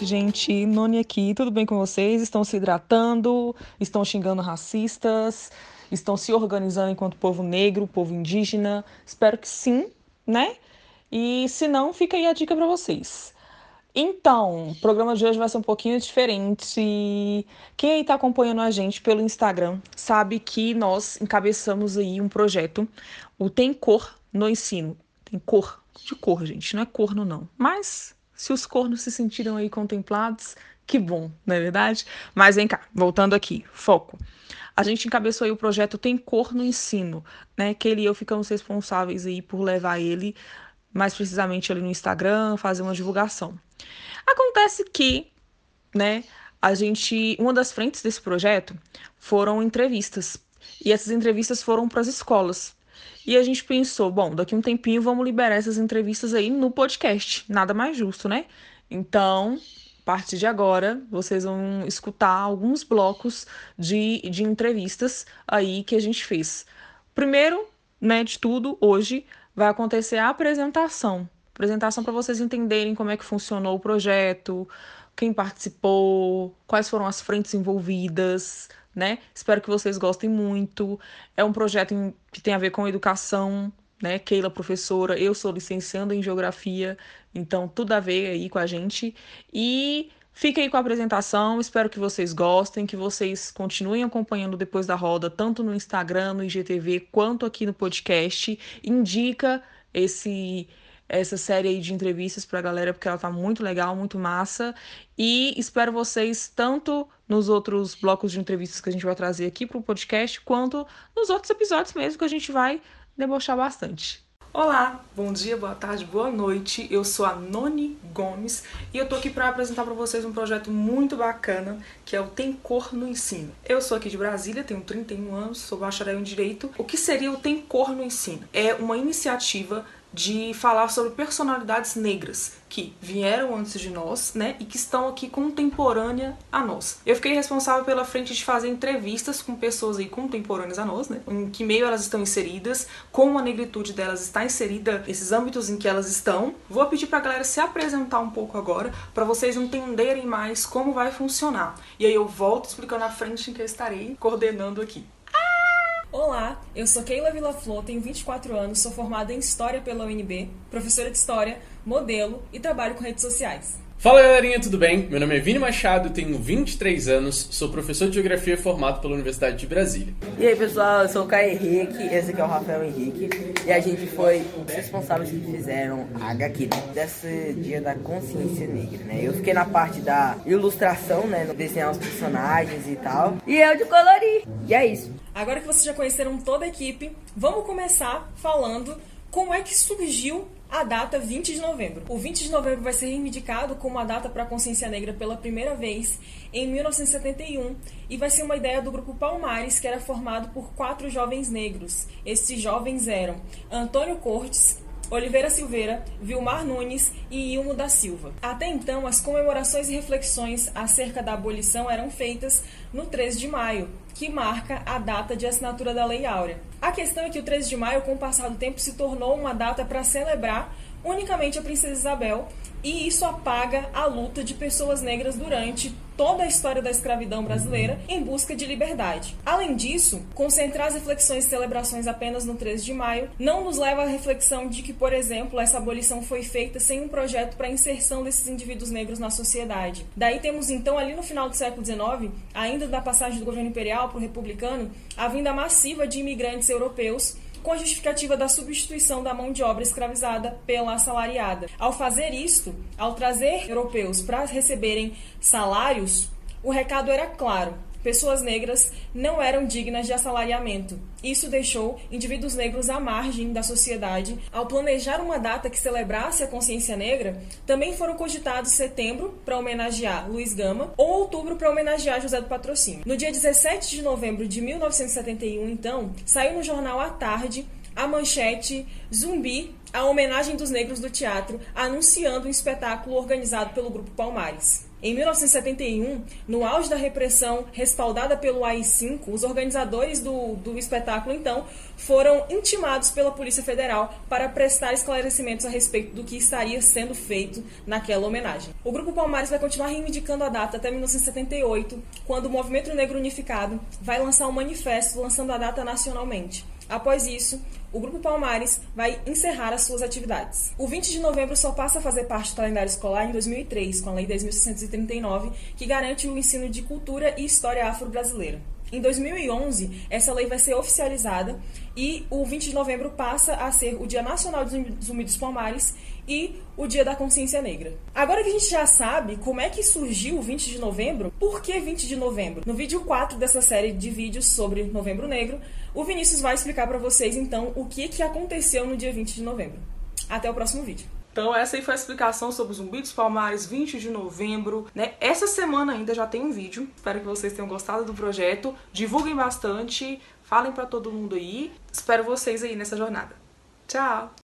noite, gente. Noni aqui, tudo bem com vocês? Estão se hidratando? Estão xingando racistas? Estão se organizando enquanto povo negro, povo indígena? Espero que sim, né? E se não, fica aí a dica para vocês. Então, o programa de hoje vai ser um pouquinho diferente. Quem aí está acompanhando a gente pelo Instagram sabe que nós encabeçamos aí um projeto, o Tem Cor no Ensino. Tem cor, de cor, gente, não é corno não. Mas se os cornos se sentiram aí contemplados, que bom, não é verdade? Mas vem cá, voltando aqui, foco. A gente encabeçou aí o projeto Tem Cor no Ensino, né? Que ele e eu ficamos responsáveis aí por levar ele mais precisamente ali no Instagram, fazer uma divulgação. Acontece que, né, a gente, uma das frentes desse projeto foram entrevistas. E essas entrevistas foram para as escolas. E a gente pensou, bom, daqui um tempinho vamos liberar essas entrevistas aí no podcast. Nada mais justo, né? Então, a partir de agora, vocês vão escutar alguns blocos de, de entrevistas aí que a gente fez. Primeiro, né, de tudo, hoje vai acontecer a apresentação. Apresentação para vocês entenderem como é que funcionou o projeto, quem participou, quais foram as frentes envolvidas, né? Espero que vocês gostem muito. É um projeto que tem a ver com educação, né? Keila, professora, eu sou licenciando em geografia, então tudo a ver aí com a gente. E fique aí com a apresentação, espero que vocês gostem, que vocês continuem acompanhando depois da roda, tanto no Instagram, no IGTV, quanto aqui no podcast. Indica esse essa série aí de entrevistas para a galera, porque ela tá muito legal, muito massa. E espero vocês tanto nos outros blocos de entrevistas que a gente vai trazer aqui para o podcast, quanto nos outros episódios mesmo que a gente vai debochar bastante. Olá, bom dia, boa tarde, boa noite. Eu sou a Noni Gomes e eu tô aqui para apresentar para vocês um projeto muito bacana que é o Tem Cor no Ensino. Eu sou aqui de Brasília, tenho 31 anos, sou bacharel em Direito. O que seria o Tem Cor no Ensino? É uma iniciativa de falar sobre personalidades negras que vieram antes de nós, né, e que estão aqui contemporânea a nós. Eu fiquei responsável pela frente de fazer entrevistas com pessoas aí contemporâneas a nós, né, em que meio elas estão inseridas, como a negritude delas está inserida, esses âmbitos em que elas estão. Vou pedir para a galera se apresentar um pouco agora, para vocês entenderem mais como vai funcionar. E aí eu volto explicando a frente em que eu estarei coordenando aqui. Olá, eu sou Keila Villaflor, tenho 24 anos, sou formada em História pela UNB, professora de História, modelo e trabalho com redes sociais. Fala galerinha, tudo bem? Meu nome é Vini Machado, tenho 23 anos, sou professor de Geografia formado pela Universidade de Brasília. E aí pessoal, eu sou o Caio Henrique, esse aqui é o Rafael Henrique, e a gente foi os responsáveis que fizeram a HQ desse dia da consciência negra, né? Eu fiquei na parte da ilustração, né, desenhar os personagens e tal, e eu de colorir, e é isso. Agora que vocês já conheceram toda a equipe, vamos começar falando como é que surgiu a data 20 de novembro. O 20 de novembro vai ser reivindicado como a data para a consciência negra pela primeira vez em 1971 e vai ser uma ideia do grupo Palmares, que era formado por quatro jovens negros. Esses jovens eram Antônio Cortes, Oliveira Silveira, Vilmar Nunes e Ilmo da Silva. Até então, as comemorações e reflexões acerca da abolição eram feitas no 13 de maio, que marca a data de assinatura da Lei Áurea. A questão é que o 13 de maio, com o passar do tempo, se tornou uma data para celebrar unicamente a Princesa Isabel e isso apaga a luta de pessoas negras durante toda a história da escravidão brasileira em busca de liberdade. Além disso, concentrar as reflexões e celebrações apenas no 13 de maio não nos leva à reflexão de que, por exemplo, essa abolição foi feita sem um projeto para a inserção desses indivíduos negros na sociedade. Daí temos então ali no final do século XIX, ainda da passagem do governo imperial para o republicano, a vinda massiva de imigrantes europeus com a justificativa da substituição da mão de obra escravizada pela assalariada. Ao fazer isto, ao trazer europeus para receberem salários, o recado era claro: pessoas negras não eram dignas de assalariamento. Isso deixou indivíduos negros à margem da sociedade. Ao planejar uma data que celebrasse a consciência negra, também foram cogitados setembro para homenagear Luiz Gama ou outubro para homenagear José do Patrocínio. No dia 17 de novembro de 1971, então, saiu no jornal à tarde a manchete Zumbi, a homenagem dos negros do teatro, anunciando um espetáculo organizado pelo Grupo Palmares. Em 1971, no auge da repressão respaldada pelo AI-5, os organizadores do, do espetáculo, então, foram intimados pela Polícia Federal para prestar esclarecimentos a respeito do que estaria sendo feito naquela homenagem. O Grupo Palmares vai continuar reivindicando a data até 1978, quando o Movimento Negro Unificado vai lançar um manifesto lançando a data nacionalmente. Após isso, o Grupo Palmares vai encerrar as suas atividades. O 20 de novembro só passa a fazer parte do calendário escolar em 2003, com a Lei 10.639, que garante o ensino de cultura e história afro-brasileira. Em 2011, essa lei vai ser oficializada e o 20 de novembro passa a ser o Dia Nacional dos Zumbi dos Palmares e o Dia da Consciência Negra. Agora que a gente já sabe como é que surgiu o 20 de novembro, por que 20 de novembro? No vídeo 4 dessa série de vídeos sobre Novembro Negro, o Vinícius vai explicar para vocês então o que, que aconteceu no dia 20 de novembro. Até o próximo vídeo. Então essa aí foi a explicação sobre o Zumbi dos Palmares, 20 de novembro, né? Essa semana ainda já tem um vídeo. Espero que vocês tenham gostado do projeto. Divulguem bastante, falem para todo mundo aí. Espero vocês aí nessa jornada. Tchau.